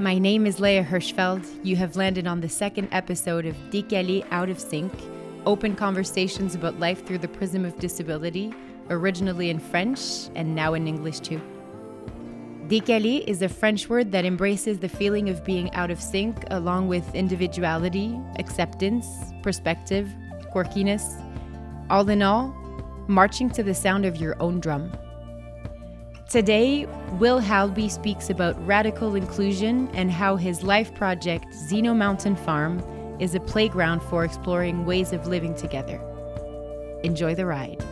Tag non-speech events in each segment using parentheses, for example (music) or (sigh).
My name is Léa Hirschfeld. You have landed on the second episode of Décalés Out of Sync, open conversations about life through the prism of disability, originally in French and now in English too. Décalés is a French word that embraces the feeling of being out of sync along with individuality, acceptance, perspective, quirkiness. All in all, marching to the sound of your own drum. Today, Will Halby speaks about radical inclusion and how his life project, Zeno Mountain Farm, is a playground for exploring ways of living together. Enjoy the ride.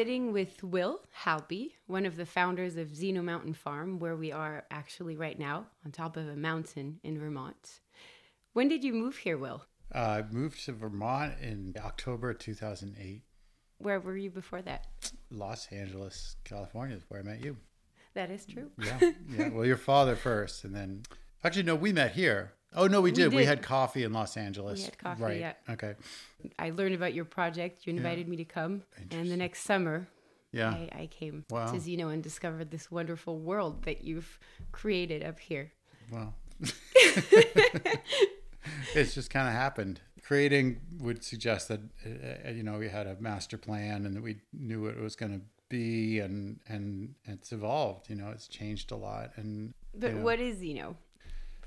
Sitting with Will Halby, one of the founders of Zeno Mountain Farm, where we are actually right now on top of a mountain in Vermont. When did you move here, Will? Uh, I moved to Vermont in October 2008. Where were you before that? Los Angeles, California is where I met you. That is true. Yeah. (laughs) Yeah. well, your father first, and then actually, no, we met here. Oh, no, we did. We, did. had coffee in Los Angeles. We had coffee, right. yeah. Okay. I learned about your project. You invited me to come. And the next summer, Yeah. I, I came Wow. to Zeno and discovered this wonderful world that you've created up here. Well, (laughs) (laughs) it's just kind of happened. Creating would suggest that uh, you know we had a master plan and that we knew what it was going to be, and and it's evolved. You know, it's changed a lot. And But you know, what is Zeno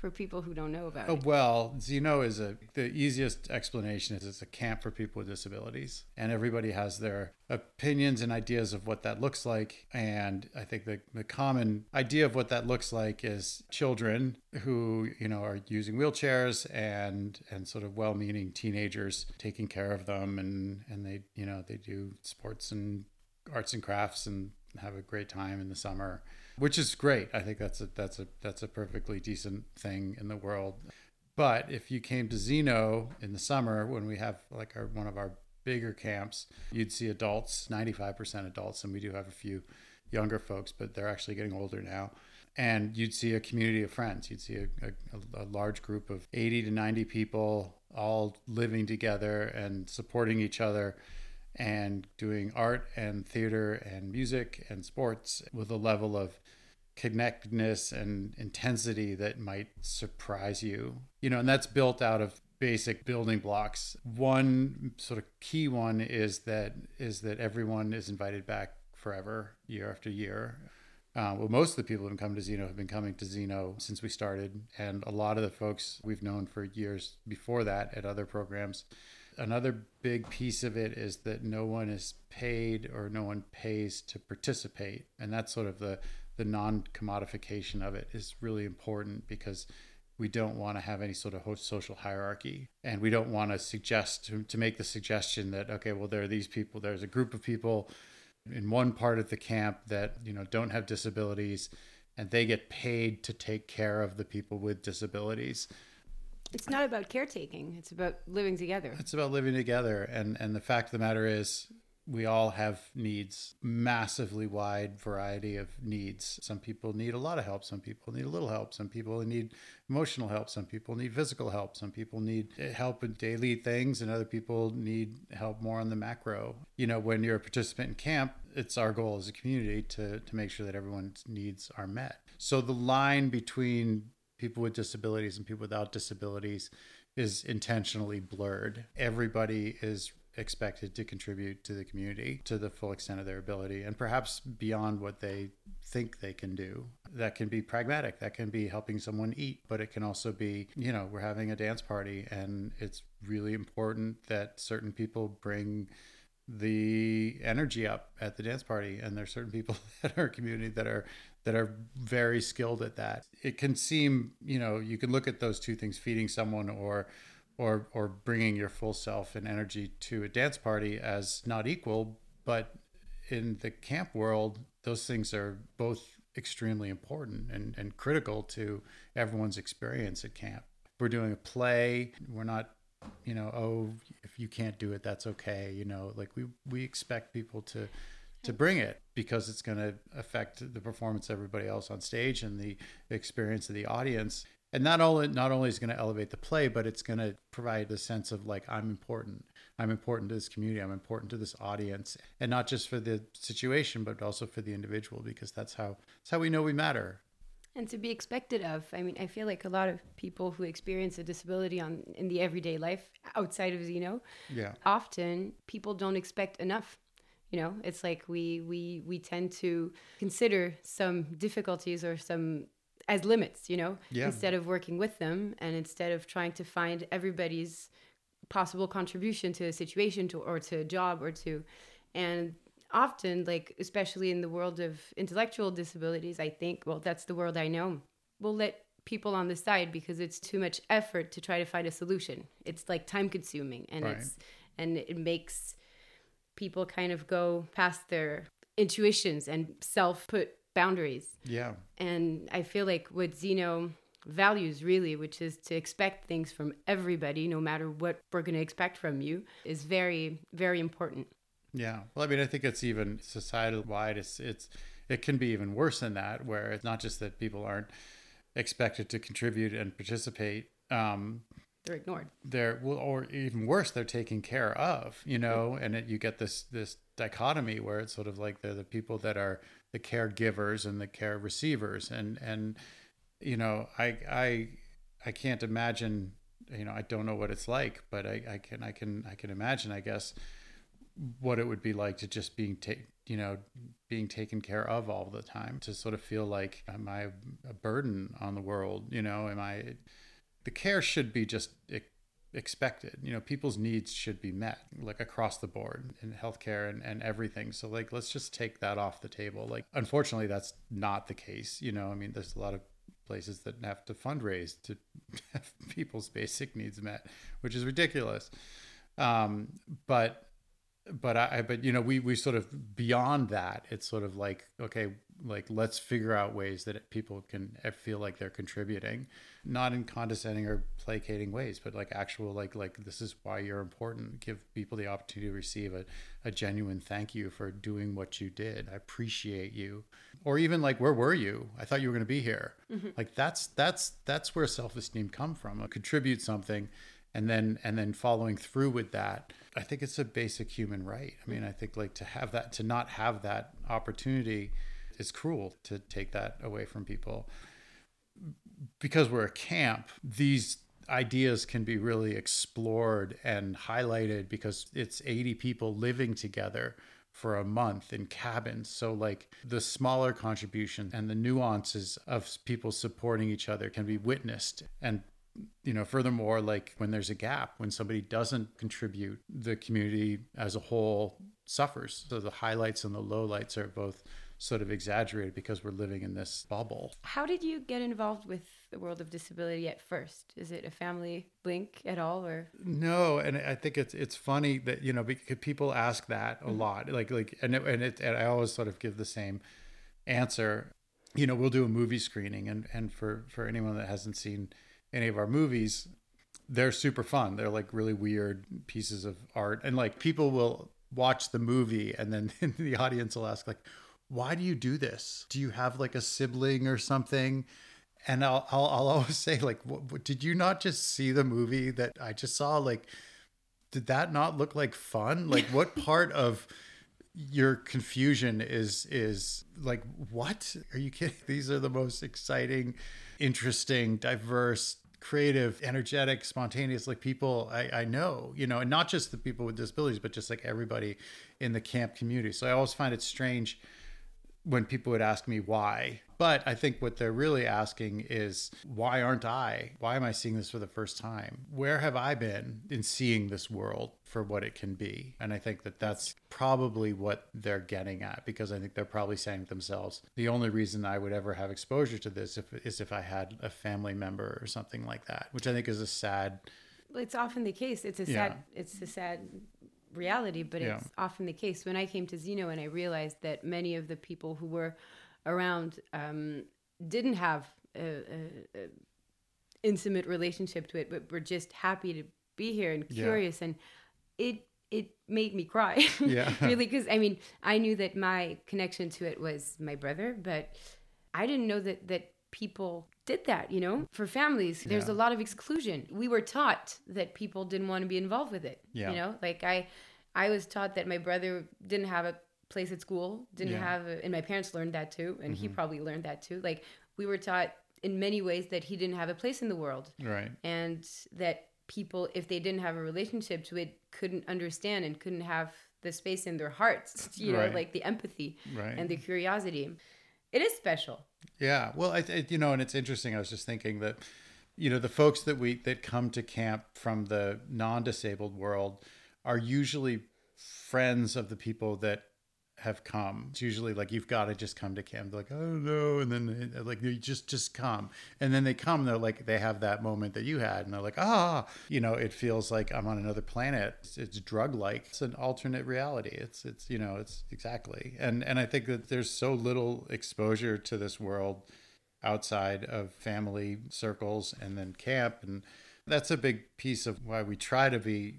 for people who don't know about Oh, it? well, Zeno is a the easiest explanation is it's a camp for people with disabilities, and everybody has their opinions and ideas of what that looks like. And I think the the common idea of what that looks like is children who you know are using wheelchairs and and sort of well-meaning teenagers taking care of them, and and they you know they do sports and arts and crafts and have a great time in the summer which is great. I think that's a that's a that's a perfectly decent thing in the world. But if you came to Zeno in the summer when we have like our one of our bigger camps, you'd see adults, 95% adults, and we do have a few younger folks, but they're actually getting older now. And you'd see a community of friends. You'd see a, a, a large group of 80 to 90 people all living together and supporting each other and doing art and theater and music and sports with a level of connectedness and intensity that might surprise you. You know, and that's built out of basic building blocks. One sort of key one is that is that everyone is invited back forever, year after year. Uh, well, most of the people who have come to Zeno have been coming to Zeno since we started, and a lot of the folks we've known for years before that at other programs. Another big piece of it is that no one is paid or no one pays to participate, and that's sort of the the non-commodification of it is really important because we don't want to have any sort of social hierarchy and we don't want to suggest to, to make the suggestion that okay well there are these people there's a group of people in one part of the camp that you know don't have disabilities and they get paid to take care of the people with disabilities It's not about caretaking, it's about living together. it's about living together and and the fact of the matter is we all have needs massively wide variety of needs. Some people need a lot of help some people need a little help some people need emotional help some people need physical help some people need help with daily things and other people need help more on the macro. You know when you're a participant in camp it's our goal as a community to to make sure that everyone's needs are met. So the line between people with disabilities and people without disabilities is intentionally blurred. Everybody is expected to contribute to the community to the full extent of their ability and perhaps beyond what they think they can do. That can be pragmatic, that can be helping someone eat, but it can also be, you know, we're having a dance party and it's really important that certain people bring the energy up at the dance party. And there's certain people (laughs) in our community that are that are very skilled at that. It can seem you know you can look at those two things feeding someone or or or bringing your full self and energy to a dance party as not equal but in the camp world those things are both extremely important and, and critical to everyone's experience at camp. We're doing a play. We're not you know oh if you can't do it that's okay you know like we we expect people to to bring it because it's going to affect the performance of everybody else on stage and the experience of the audience and not only not only is it going to elevate the play but it's going to provide a sense of like i'm important. I'm important to this community. I'm important to this audience. And not just for the situation but also for the individual because that's how that's how we know we matter. And to be expected of. I mean i feel like a lot of people who experience a disability on in the everyday life outside of Zeno yeah. often people don't expect enough. You know it's like we we we tend to consider some difficulties or some as limits you know Yeah. instead of working with them and instead of trying to find everybody's possible contribution to a situation to or to a job or to and often like especially in the world of intellectual disabilities i think well that's the world i know we'll let people on the side because it's too much effort to try to find a solution it's like time consuming and Right. it's and it makes people kind of go past their intuitions and self put boundaries yeah and I feel like what Zeno values really, which is to expect things from everybody, no matter what we're going to expect from you, is very, very important. Yeah. Well, I mean, I think it's even societal wide. It's it's it can be even worse than that, where it's not just that people aren't expected to contribute and participate. Um, They're ignored. they're well, or even worse, they're taken care of. You know, and it, you get this this dichotomy where it's sort of like they're the people that are the caregivers and the care receivers, and and you know, I I I can't imagine. You know, I don't know what it's like, but I, I can I can I can imagine. I guess what it would be like to just being ta- you know being taken care of all the time to sort of feel like am i a burden on the world you know am i the care should be just expected. You know people's needs should be met like across the board in healthcare and, and everything. So like let's just take that off the table. Like unfortunately that's not the case you know? I mean there's a lot of places that have to fundraise to (laughs) have people's basic needs met which is ridiculous. Um, but but I, but you know, we we sort of beyond that. It's sort of like okay, like let's figure out ways that people can feel like they're contributing, not in condescending or placating ways, but like actual like like this is why you're important. Give people the opportunity to receive a, a genuine thank you for doing what you did. I appreciate you, or even like where were you? I thought you were going to be here. Mm-hmm. Like that's that's that's where self esteem come from. Contribute something and then and then following through with that i think it's a basic human right i mean i think like to have that to not have that opportunity is cruel to take that away from people because we're a camp these ideas can be really explored and highlighted because it's 80 people living together for a month in cabins. So, like the smaller contribution and the nuances of people supporting each other can be witnessed. And, you know, furthermore, like when there's a gap, when somebody doesn't contribute, the community as a whole suffers. So, the highlights and the lowlights are both sort of exaggerated because we're living in this bubble. How did you get involved with the world of disability at first? Is it a family link at all, or No, and I think it's it's funny that you know because people ask that a mm-hmm. lot, like like and it, and it and I always sort of give the same answer. You know, we'll do a movie screening, and and for for anyone that hasn't seen any of our movies, they're super fun. They're like really weird pieces of art, and like people will watch the movie, and then (laughs) the audience will ask like, "Why do you do this? Do you have like a sibling or something?" and I'll, I'll I'll (laughs) always say like, what, what, did you not just see the movie that I just saw? Like, did that not look like fun? (laughs) Like, what part of your confusion is is like what are you kidding? (laughs) These are the most exciting, interesting, diverse, creative, energetic, spontaneous like people I, I know, you know, and not just the people with disabilities, but just like everybody in the camp community. So I always find it strange when people would ask me why. But I think what they're really asking is, why aren't I? Why am I seeing this for the first time? Where have I been in seeing this world for what it can be? And I think that that's probably what they're getting at because I think they're probably saying to themselves, the only reason I would ever have exposure to this if, is if I had a family member or something like that, which I think is a sad. it's often the case. It's a Yeah. sad. It's a sad reality, but Yeah. it's often the case. When I came to Zeno and I realized that many of the people who were around um, didn't have a, a, a intimate relationship to it, but were just happy to be here and Yeah. curious, and it it made me cry. (laughs) Yeah. (laughs) really, because I mean, I knew that my connection to it was my brother, but I didn't know that that people did that. You know, for families, there's Yeah. a lot of exclusion. We were taught that people didn't want to be involved with it. Yeah. You know, like I, I was taught that my brother didn't have a place at school, didn't Yeah. have, a, and my parents learned that too, and he Mhm. probably learned that too. Like we were taught in many ways that he didn't have a place in the world Right. and that people if they didn't have a relationship to it couldn't understand and couldn't have the space in their hearts (laughs) you know Right. like the empathy Right. and the curiosity it is special Yeah, well, I, I you know, and it's interesting. I was just thinking that, you know, the folks that we that come to camp from the non-disabled world are usually friends of the people that have come. It's usually like you've got to just come to camp. They're like, oh no, and then they, like you just just come, and then they come. They're like they have that moment that you had, and they're like, ah, you know, it feels like I'm on another planet. It's, it's drug like. It's an alternate reality. It's it's you know, it's exactly. And and I think that there's so little exposure to this world outside of family circles and then camp and that's a big piece of why we try to be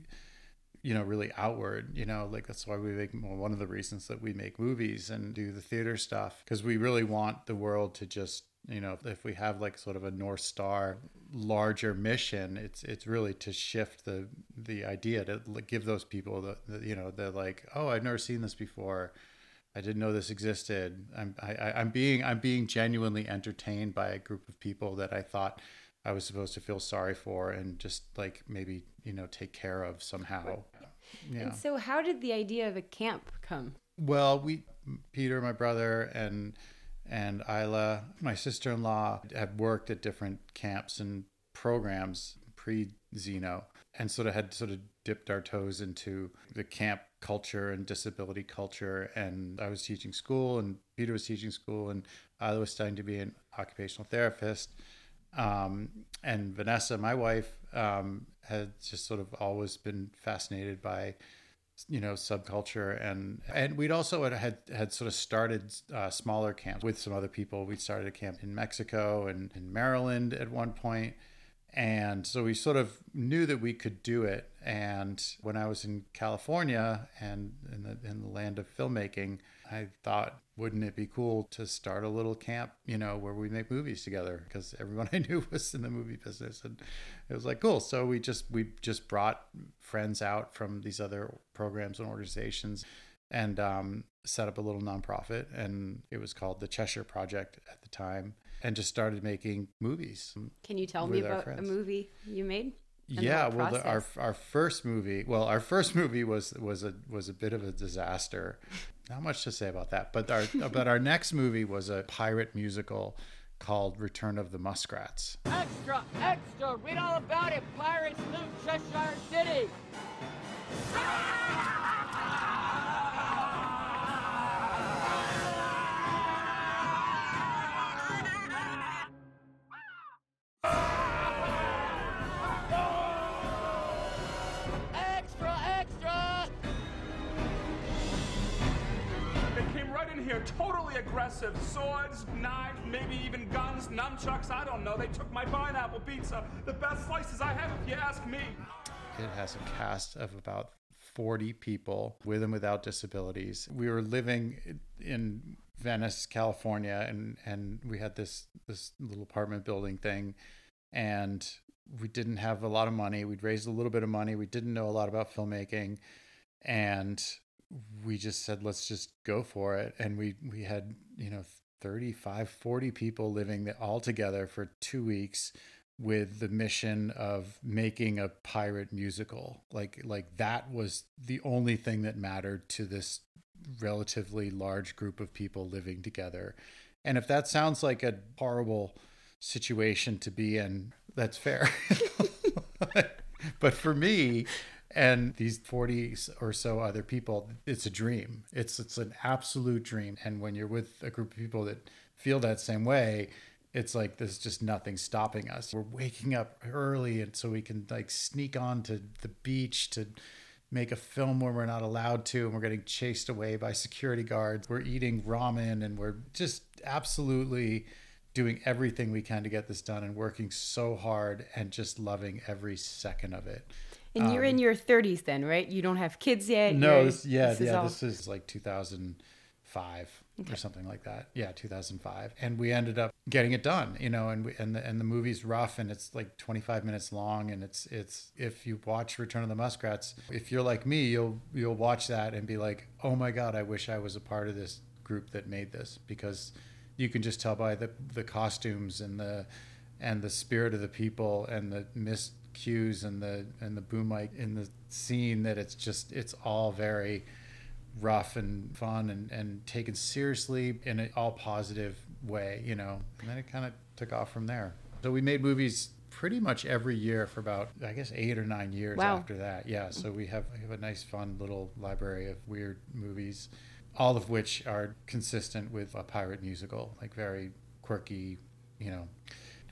you know really outward you know like that's why we make well, one of the reasons that we make movies and do the theater stuff because we really want the world to just you know if we have like sort of a north star larger mission it's it's really to shift the the idea to give those people the, the you know they're like oh i've never seen this before I didn't know this existed. I'm I, I'm being I'm being genuinely entertained by a group of people that I thought I was supposed to feel sorry for and just like maybe you know take care of somehow. Yeah. and so how did the idea of a camp come Well, we Peter, my brother, and and Isla, my sister-in-law, had worked at different camps and programs pre Zeno, and sort of had sort of dipped our toes into the camp culture and disability culture. And I was teaching school, and Peter was teaching school, and Isla was studying to be an occupational therapist. Um, and Vanessa, my wife, um, had just sort of always been fascinated by you know subculture and and we'd also had had, had sort of started uh, smaller camps with some other people. We started a camp in mexico and in maryland at one point and so we sort of knew that we could do it. And when i was in california and in the, in the land of filmmaking i thought wouldn't it be cool to start a little camp you know where we make movies together? Because everyone (laughs) i knew was in the movie business and it was like cool. So we just we just brought friends out from these other programs and organizations and um, set up a little nonprofit and it was called the cheshire project at the time and just started making movies can you tell me about a movie you made yeah well the, our our first movie well our first movie was was a was a bit of a disaster not much to say about that but our (laughs) but our next movie was a pirate musical called return of the muskrats Extra, extra! Read all about it! Pirates loot Cheshire City! Here, totally aggressive. Swords, knives, maybe even guns, nunchucks, I don't know. They took my pineapple pizza. The best slices I have, if you ask me. It has a cast of about 40 people with and without disabilities. We were living in Venice, California, and, and we had this, this little apartment building thing. And we didn't have a lot of money. We'd raised a little bit of money. We didn't know a lot about filmmaking. And we just said, let's just go for it. And we, we had, you know, 35, 40 people living all together for two weeks with the mission of making a pirate musical. Like like that was the only thing that mattered to this relatively large group of people living together. And if that sounds like a horrible situation to be in that's fair. (laughs) But for me and these 40 or so other people it's a dream it's it's an absolute dream and when you're with a group of people that feel that same way it's like there's just nothing stopping us. We're waking up early and so we can like sneak on to the beach to make a film where we're not allowed to and we're getting chased away by security guards. We're eating ramen and we're just absolutely doing everything we can to get this done and working so hard and just loving every second of it. And you're in your 30s then, right? You don't have kids yet. Um, No, this, yeah, this is yeah, all- this is like 2005 or something like that. Yeah, 2005, and we ended up getting it done, you know, and we, and the and the movie's rough and it's like 25 minutes long, and it's it's if you watch Return of the Muskrats, if you're like me, you'll you'll watch that and be like, oh my god, I wish I was a part of this group that made this because you can just tell by the the costumes and the and the spirit of the people and the missed cues and the and the boom mic in the scene that it's just it's all very rough and fun and, and taken seriously in an all positive way, you know. And then it kind of took off from there. So we made movies pretty much every year for about I guess eight or nine years Wow. after that. Yeah. So we have we have a nice fun little library of weird movies, all of which are consistent with a pirate musical, like very quirky, you know.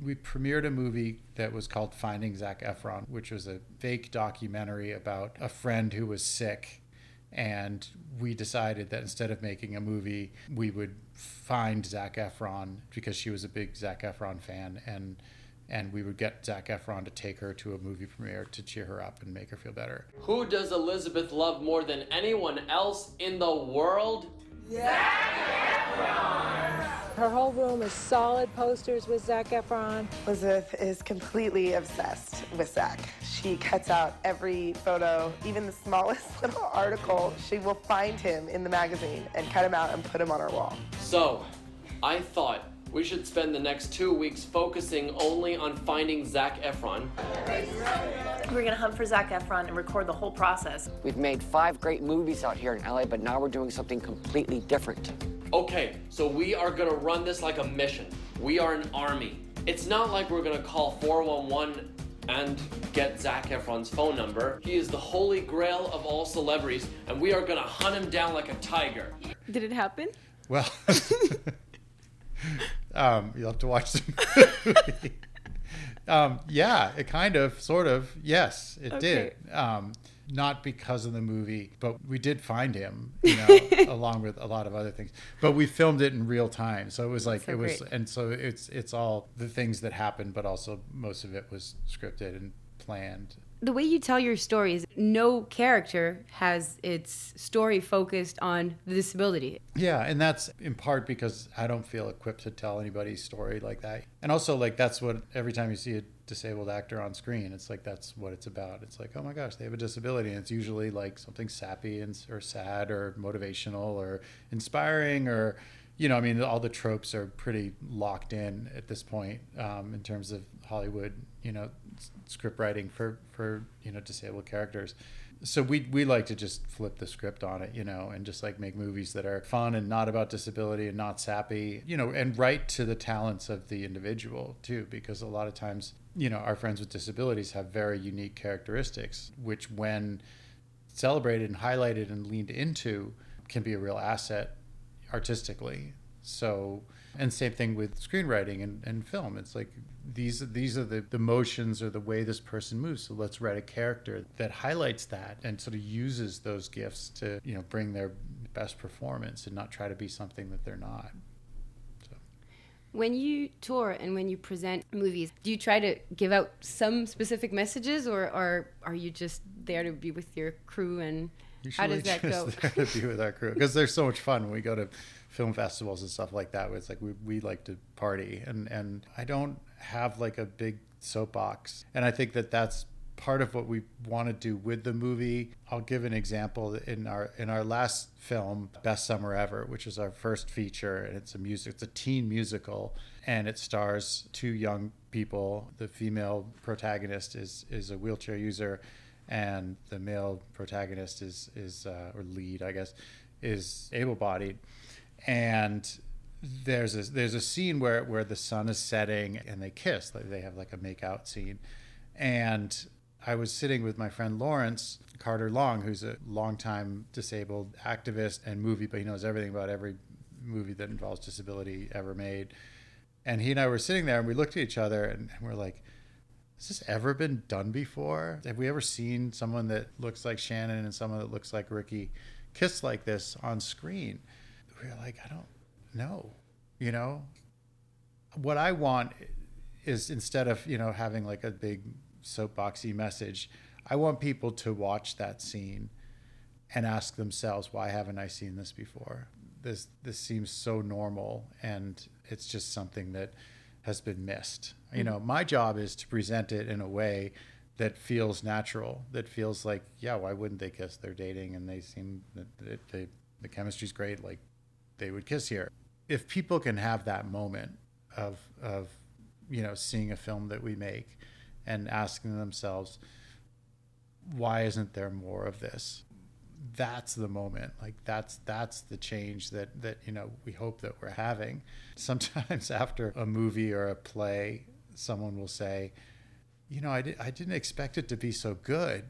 We premiered a movie that was called Finding Zac Efron, which was a fake documentary about a friend who was sick and we decided that instead of making a movie, we would find Zac Efron because she was a big Zac Efron fan, and and we would get Zac Efron to take her to a movie premiere to cheer her up and make her feel better. Who does Elizabeth love more than anyone else in the world? Her whole room is solid posters with Zac Efron. Elizabeth is completely obsessed with Zac. She cuts out every photo, even the smallest (laughs) little article. She will find him in the magazine and cut him out and put him on her wall. So, I thought we should spend the next two weeks focusing only on finding Zac Efron. We're gonna hunt for Zac Efron and record the whole process. We've made five great movies out here in LA, but now we're doing something completely different. Okay, so we are gonna run this like a mission. We are an army. It's not like we're gonna call 411 and get Zac Efron's phone number. He is the holy grail of all celebrities, and we are gonna hunt him down like a tiger. Did it happen? Well, (laughs) (laughs) um, you'll have to watch the movie. (laughs) um, yeah, it kind of, sort of, yes, it did. Um, not because of the movie, but we did find him, (laughs) you know, along with a lot of other things. But we filmed it in real time, so it was like So it was, great. and so it's it's all the things that happened, but also most of it was scripted and planned. The way you tell your story is no character has its story focused on the disability. Yeah, and that's in part because I don't feel equipped to tell anybody's story like that. And also like that's what every time you see a disabled actor on screen, it's like that's what it's about. It's like, "Oh my gosh, they have a disability." And it's usually like something sappy and or sad or motivational or inspiring or you know, I mean, all the tropes are pretty locked in at this point um, in terms of Hollywood, you know, script writing for for you know disabled characters. So we we like to just flip the script on it, you know, and just like make movies that are fun and not about disability and not sappy, you know, and write to the talents of the individual too, because a lot of times, you know, our friends with disabilities have very unique characteristics, which when celebrated and highlighted and leaned into can be a real asset artistically. So, and same thing with screenwriting and, and film. It's like these these are the, the motions or the way this person moves. So let's write a character that highlights that and sort of uses those gifts to you know bring their best performance and not try to be something that they're not. When you tour and when you present movies, do you try to give out some specific messages or, or are you just there to be with your crew and how does that go? (laughs) there to be with our crew because they're so much fun when we go to film festivals and stuff like that. Where it's like we, we like to party and and I don't have like a big soapbox, and I think that that's part of what we want to do with the movie. I'll give an example in our in our last film, Best Summer Ever, which is our first feature, and it's a music, it's a teen musical, and it stars two young people. The female protagonist is is a wheelchair user, and the male protagonist is is uh, or lead, I guess, is able-bodied, and there's a there's a scene where where the sun is setting and they kiss, like they have like a make out scene, and I was sitting with my friend Lawrence Carter Long, who's a longtime disabled activist and movie, but he knows everything about every movie that involves disability ever made. And he and I were sitting there and we looked at each other and we're like, has this ever been done before? Have we ever seen someone that looks like Shannon and someone that looks like Ricky kiss like this on screen? We were like, I don't know. You know, what I want is instead of, you know, having like a big soapboxy message, I want people to watch that scene and ask themselves, why haven't I seen this before? This this seems so normal and it's just something that has been missed. Mm-hmm. You know, my job is to present it in a way that feels natural, that feels like, yeah, why wouldn't they kiss? They're dating and they seem that they, the chemistry's great, like they would kiss here. If people can have that moment of of you know seeing a film that we make and asking themselves, why isn't there more of this? That's the moment. Like that's that's the change that that you know we hope that we're having. (laughs) Sometimes after a movie or a play, someone will say, you know, I, di- I didn't expect it to be so good.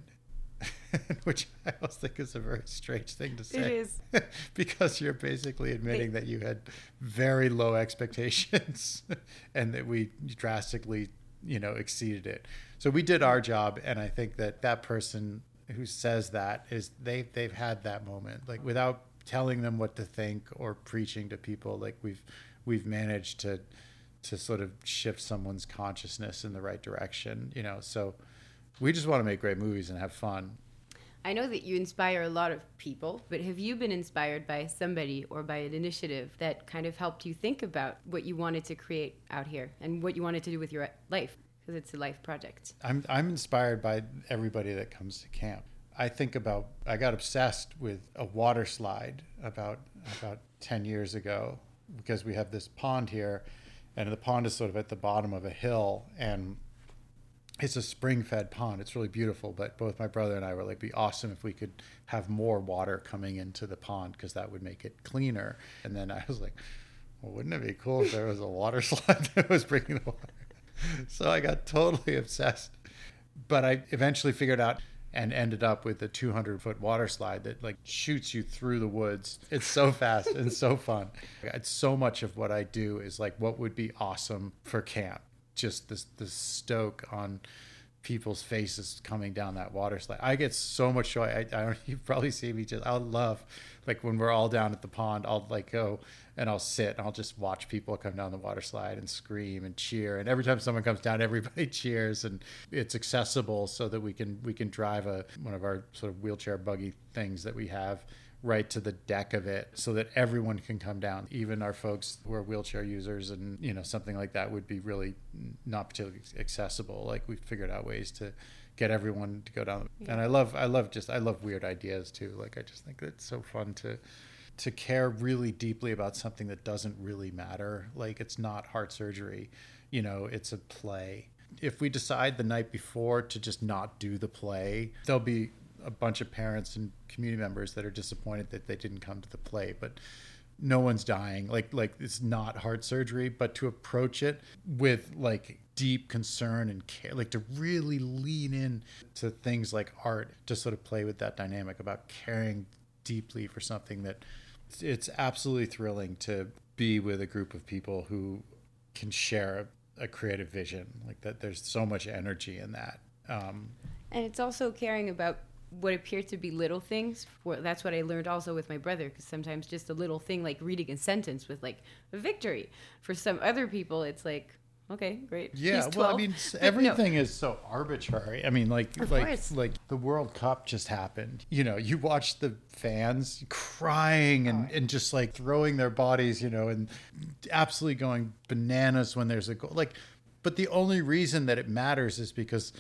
(laughs) Which I always think is a very strange thing to say. It is. (laughs) because you're basically admitting that you had very low expectations (laughs) and that we drastically, you know, exceeded it. So we did our job. And I think that that person who says that is they, they've had that moment, like without telling them what to think or preaching to people, like we've, we've managed to, to sort of shift someone's consciousness in the right direction, you know. So we just want to make great movies and have fun. I know that you inspire a lot of people, but have you been inspired by somebody or by an initiative that kind of helped you think about what you wanted to create out here and what you wanted to do with your life? Because it's a life project. I'm, I'm inspired by everybody that comes to camp. I think about, I got obsessed with a water slide about, about 10 years ago because we have this pond here and the pond is sort of at the bottom of a hill and it's a spring fed pond it's really beautiful but both my brother and i were like be awesome if we could have more water coming into the pond because that would make it cleaner and then i was like well wouldn't it be cool if there was a water (laughs) slide that was bringing the water so i got totally obsessed but i eventually figured out and ended up with a 200 foot water slide that like shoots you through the woods. It's so fast and so fun. (laughs) It's so much of what I do is like what would be awesome for camp. Just this the stoke on people's faces coming down that water slide. I get so much joy. I, I don't (laughs) you probably see me just I love like when we're all down at the pond, I'll like go and I'll sit and I'll just watch people come down the water slide and scream and cheer. And every time someone comes down, (laughs) everybody cheers and it's accessible so that we can we can drive a one of our sort of wheelchair buggy things that we have right to the deck of it so that everyone can come down even our folks who are wheelchair users and you know something like that would be really not particularly accessible like we figured out ways to get everyone to go down yeah. and i love i love just i love weird ideas too like i just think it's so fun to to care really deeply about something that doesn't really matter. Like it's not heart surgery, you know, it's a play. If we decide the night before to just not do the play, there'll be a bunch of parents and community members that are disappointed that they didn't come to the play, but no one's dying. Like like it's not heart surgery, but to approach it with like deep concern and care, like to really lean in to things like art, to sort of play with that dynamic about caring deeply for something that it's absolutely thrilling to be with a group of people who can share a, a creative vision like that. There's so much energy in that. Um, and it's also caring about what appear to be little things. That's what I learned also with my brother, because sometimes just a little thing like reading a sentence with like a victory. For some other people, it's like okay, great. Yeah, well, I mean, everything no. is so arbitrary. I mean, like, of like, course. like the World Cup just happened. You know, you watch the fans crying and, oh. and just like throwing their bodies, you know, and absolutely going bananas when there's a goal. Like, but the only reason that it matters is because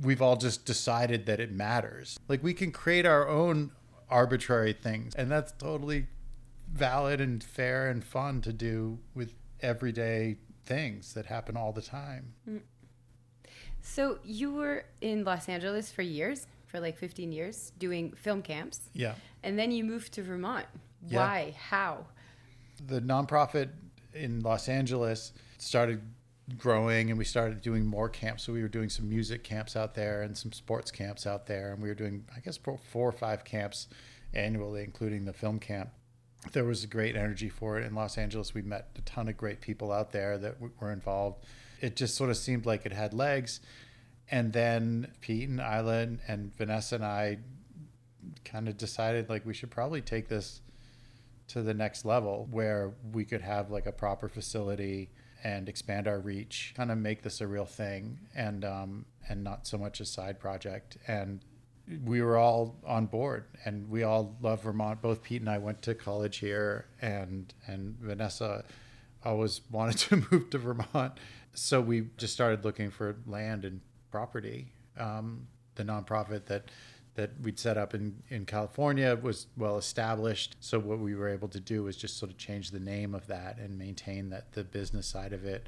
we've all just decided that it matters. Like, we can create our own arbitrary things, and that's totally valid and fair and fun to do with everyday things that happen all the time. Mm. So you were in Los Angeles for years, for like 15 years, doing film camps. Yeah. And then you moved to Vermont. Yeah. Why? How? The nonprofit in Los Angeles started growing and we started doing more camps. So we were doing some music camps out there and some sports camps out there. And we were doing, I guess, four or five camps annually, including the film camp there was a great energy for it in Los Angeles. We met a ton of great people out there that were involved. It just sort of seemed like it had legs. And then Pete and Isla and Vanessa and I kind of decided like we should probably take this to the next level where we could have like a proper facility and expand our reach, kind of make this a real thing and um, and not so much a side project. And we were all on board and we all love Vermont. Both Pete and I went to college here and and Vanessa always (laughs) wanted to move to Vermont. So we just started looking for land and property. Um, the nonprofit that that we'd set up in, in California was well established. So what we were able to do was just sort of change the name of that and maintain that the business side of it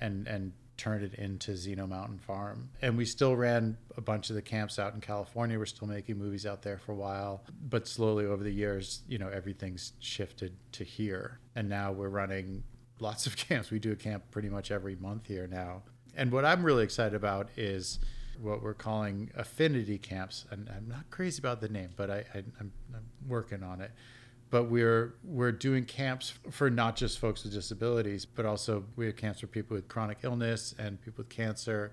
and and turned it into Zeno Mountain Farm. And we still ran a bunch of the camps out in California. We're still making movies out there for a while. But slowly over the years, you know, everything's shifted to here. And now we're running lots of (laughs) camps. We do a camp pretty much every month here now. And what I'm really excited about is what we're calling affinity camps. And I'm not crazy about the name, but I, I'm working on it but we're we're doing camps for not just folks with disabilities, but also we have camps for people with chronic illness and people with cancer,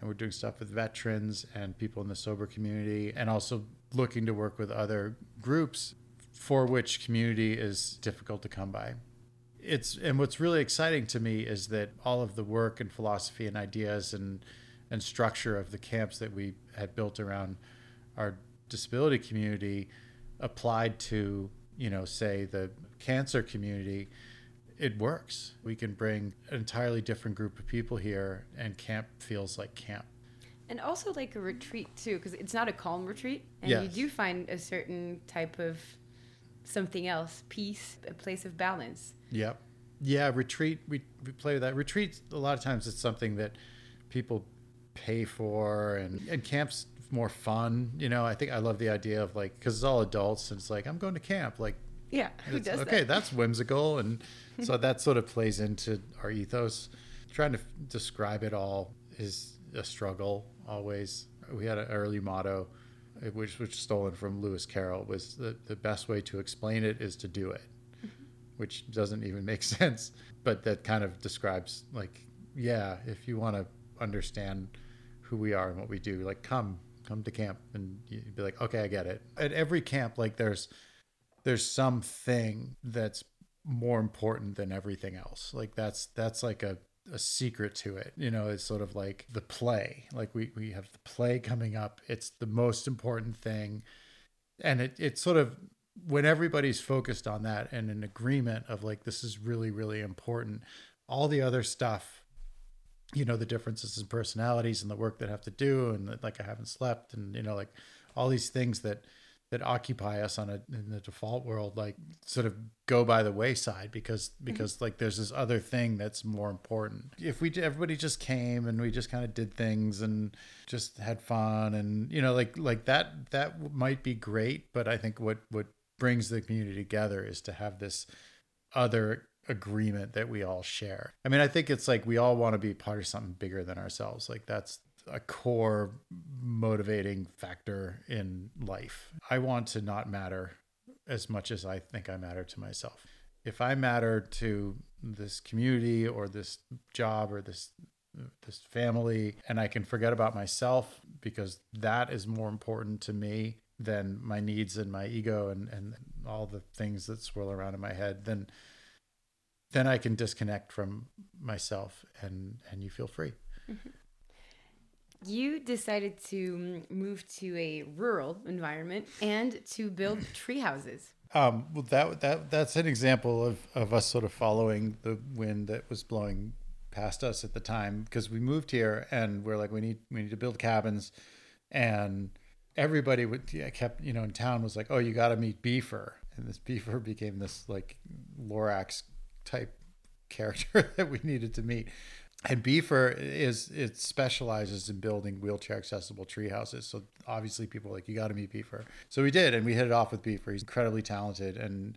and we're doing stuff with veterans and people in the sober community, and also looking to work with other groups for which community is difficult to come by. It's and what's really exciting to me is that all of the work and philosophy and ideas and and structure of the camps that we had built around our disability community applied to you know, say the cancer community, it works. We can bring an entirely different group of people here, and camp feels like camp. And also like a retreat too, because it's not a calm retreat, and Yes. you do find a certain type of something else, peace, a place of balance. Yep. Yeah, retreat. We, we play with that. Retreats, a lot of times it's something that people pay for, and, and camps more fun. You know, I think I love the idea of like, because it's all adults, and it's like, I'm going to camp. Like, Yeah, who does okay, that? that's whimsical. And (laughs) so that sort of plays into our ethos. Trying to f- describe it all is a struggle always. We had an early motto, uh, which was stolen from Lewis Carroll, was the, the best way to explain it is to do it, which doesn't even make (laughs) sense. But that kind of describes like, yeah, if you want to understand who we are and what we do, like come, come to camp and you'd be like, okay, I get it. At every camp, like there's, there's something that's more important than everything else. Like that's that's like a, a secret to it. You know, it's sort of like the play. Like we, we have the play coming up. It's the most important thing. And it it's sort of when everybody's focused on that and an agreement of like this is really, really important, all the other stuff you know the differences in personalities and the work that I have to do and that, like I haven't slept and you know like all these things that that occupy us on a in the default world like sort of go by the wayside because mm-hmm. because like there's this other thing that's more important. If we everybody just came and we just kind of did things and just had fun and you know like like that that might be great but i think what what brings the community together is to have this other agreement that we all share. I mean, I think it's like we all want to be part of something bigger than ourselves. Like that's a core motivating factor in life. I want to not matter as much as I think I matter to myself. If I matter to this community or this job or this this family and I can forget about myself because that is more important to me than my needs and my ego and, and all the things that swirl around in my head, then then I can disconnect from myself and and you feel free. You decided to move to a rural environment and to build (clears throat) tree houses. Um, well, that that that's an example of of us sort of following the wind that was blowing past us at the time because we moved here and we're like we need we need to build cabins, and everybody would yeah, kept you know in town was like oh you got to meet Beefer and this Beefer became this like Lorax type character (laughs) that we needed to meet. And Beefer is it specializes in building wheelchair accessible tree houses. So obviously people like you got to meet Beefer. So we did, and we hit it off with Beefer. He's incredibly talented, and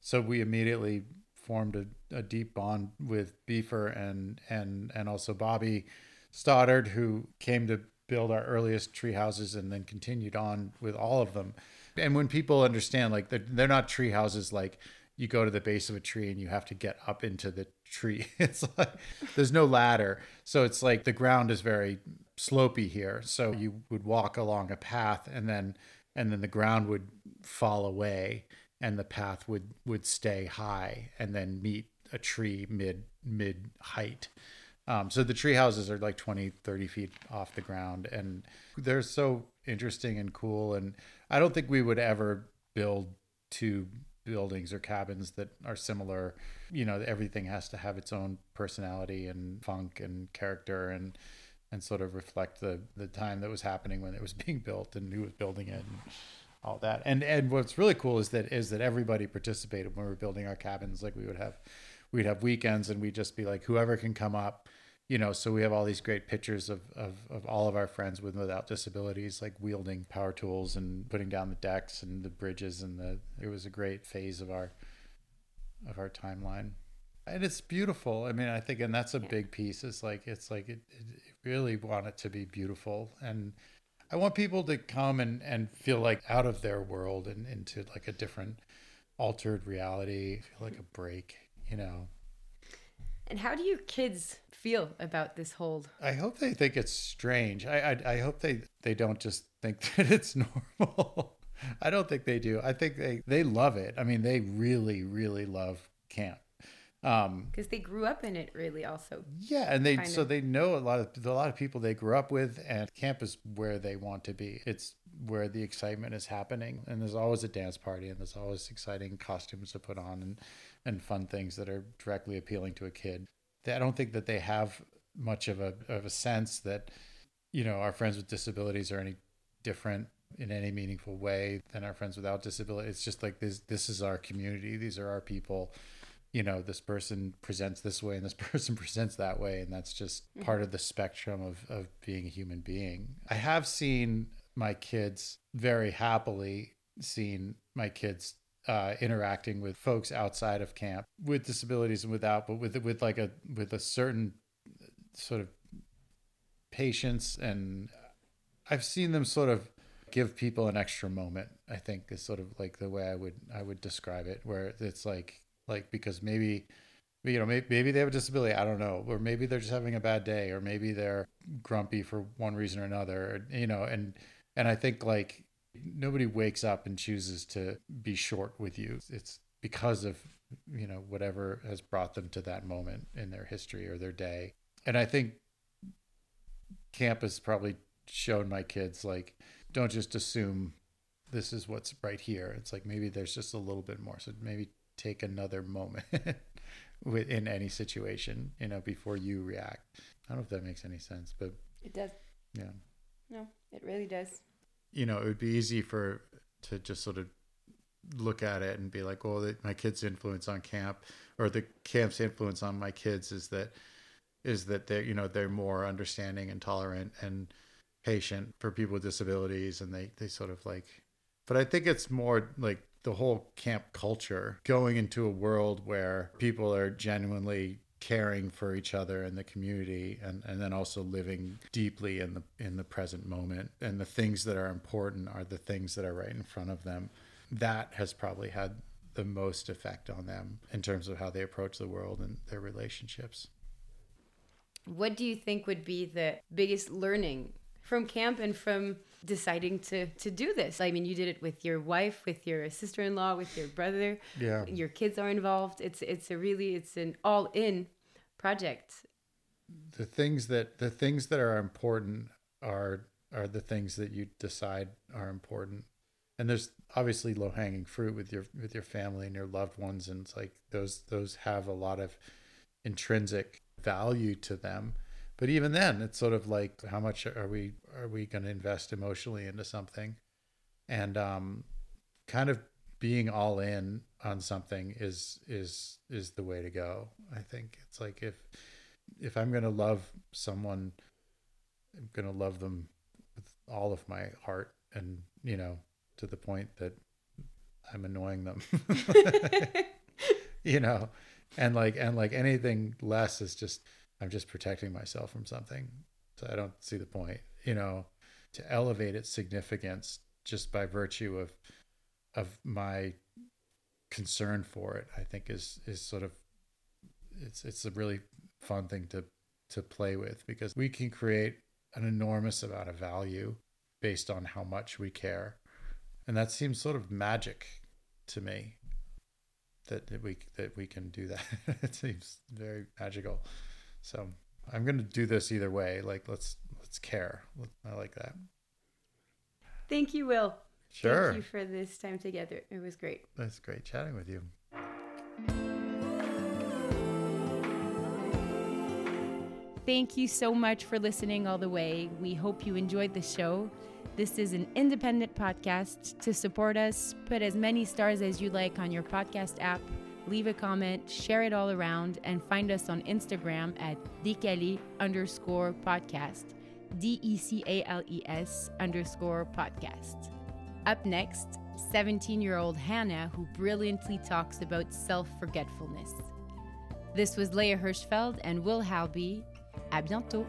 so we immediately formed a, a deep bond with Beefer and and and also Bobby Stoddard, who came to build our earliest tree houses and then continued on with all of them. And when people understand, like they're, they're not tree houses like you go to the base of a tree and you have to get up into the tree. (laughs) It's like there's no ladder. So it's like the ground is very slopey here. So you would walk along a path and then and then the ground would fall away and the path would would stay high and then meet a tree mid mid height. Um, so the tree houses are like 20, 30 feet off the ground, and they're so interesting and cool. And I don't think we would ever build two buildings or cabins that are similar. You know, everything has to have its own personality and funk and character and and sort of reflect the the time that was happening when it was (laughs) being built and who was building it and all that. And and what's really cool is that is that everybody participated when we were building our cabins. Like we would have we'd have weekends and we'd just be like whoever can come up you know so we have all these great pictures of, of, of all of our friends with without disabilities like wielding power tools and putting down the decks and the bridges and the it was a great phase of our of our timeline. And it's beautiful. I mean i think and that's a big piece. It's like it's like it, it really want it to be beautiful. And i want people to come and and feel like out of their world and into like a different altered reality feel like a break you know? And how do your kids feel about this whole? I hope they think it's strange. I I, I hope they they don't just think (laughs) that it's normal. I don't think they do. I think they they love it. I mean, they really really love camp. Um, Because they grew up in it, really. Also, yeah, and they so of. they know a lot of a lot of people they grew up with, and camp is where they want to be. It's where the excitement is happening, and there's always a dance party, and there's always exciting costumes to put on, and and fun things that are directly appealing to a kid. They- I don't think that they have much of a of a sense that you know our friends with disabilities are any different in any meaningful way than our friends without disability. It's just like this this is our community. These are our people. You know, this person presents this way and this (laughs) person presents that way, and that's just mm-hmm. part of the spectrum of of being a human being. I have seen my kids very happily seen my kids uh, interacting with folks outside of camp with disabilities and without, but with with like a with a certain sort of patience and I've seen them sort of give people an extra moment. I think is sort of like the way I would I would describe it, where it's like like because maybe you know maybe, maybe they have a disability I don't know, or maybe they're just having a bad day, or maybe they're grumpy for one reason or another, you know, and and I think like nobody wakes up and chooses to be short with you. It's because of you know whatever has brought them to that moment in their history or their day, and I think camp has probably shown my kids like don't just assume this is what's right here it's like maybe there's just a little bit more so maybe take another moment (laughs) with in any situation you know before you react i don't know if that makes any sense but it does. yeah No, it really does. You know it would be easy for to just sort of look at it and be like well the, my kids influence on camp or the camp's influence on my kids is that is that they're you know they're more understanding and tolerant and patient for people with disabilities and they they sort of like but i think it's more like the whole camp culture going into a world where people are genuinely caring for each other and the community and, and then also living deeply in the in the present moment. And the things that are important are the things that are right in front of them. That has probably had the most effect on them in terms of how they approach the world and their relationships. What do you think would be the biggest learning from camp and from deciding to to do this? I mean, you did it with your wife, with your sister-in-law, with your brother. Yeah. Your kids are involved. It's it's a really it's an all-in project. the things that the things that are important are are the things that you decide are important and there's obviously low hanging fruit with your with your family and your loved ones and it's like those those have a lot of intrinsic value to them but even then it's sort of like how much are we are we going to invest emotionally into something? And um kind of being all in on something is is is the way to go i think. It's like if if i'm going to love someone i'm going to love them with all of my heart and you know to the point that i'm annoying them. (laughs) (laughs) You know? And like and like anything less is just i'm just protecting myself from something so i don't see the point you know to elevate its significance just by virtue of of my concern for it i think is is sort of it's it's a really fun thing to to play with because we can create an enormous amount of value based on how much we care and that seems sort of magic to me that, that we that we can do that. (laughs) it seems very magical. So I'm gonna do this either way. Like let's let's care. I like that. Thank you, Will. Sure. Thank you for this time together. It was great. That's great chatting with you. Thank you so much for listening all the way. We hope you enjoyed the show. This is an independent podcast. To support us, put as many stars as you like on your podcast app, leave a comment, share it all around, and find us on Instagram at decales underscore podcast. D E C A L E S underscore podcast. Up next, 17 year old Hannah, who brilliantly talks about self forgetfulness. This was Léa Hirschfeld and Will Halby. À bientôt!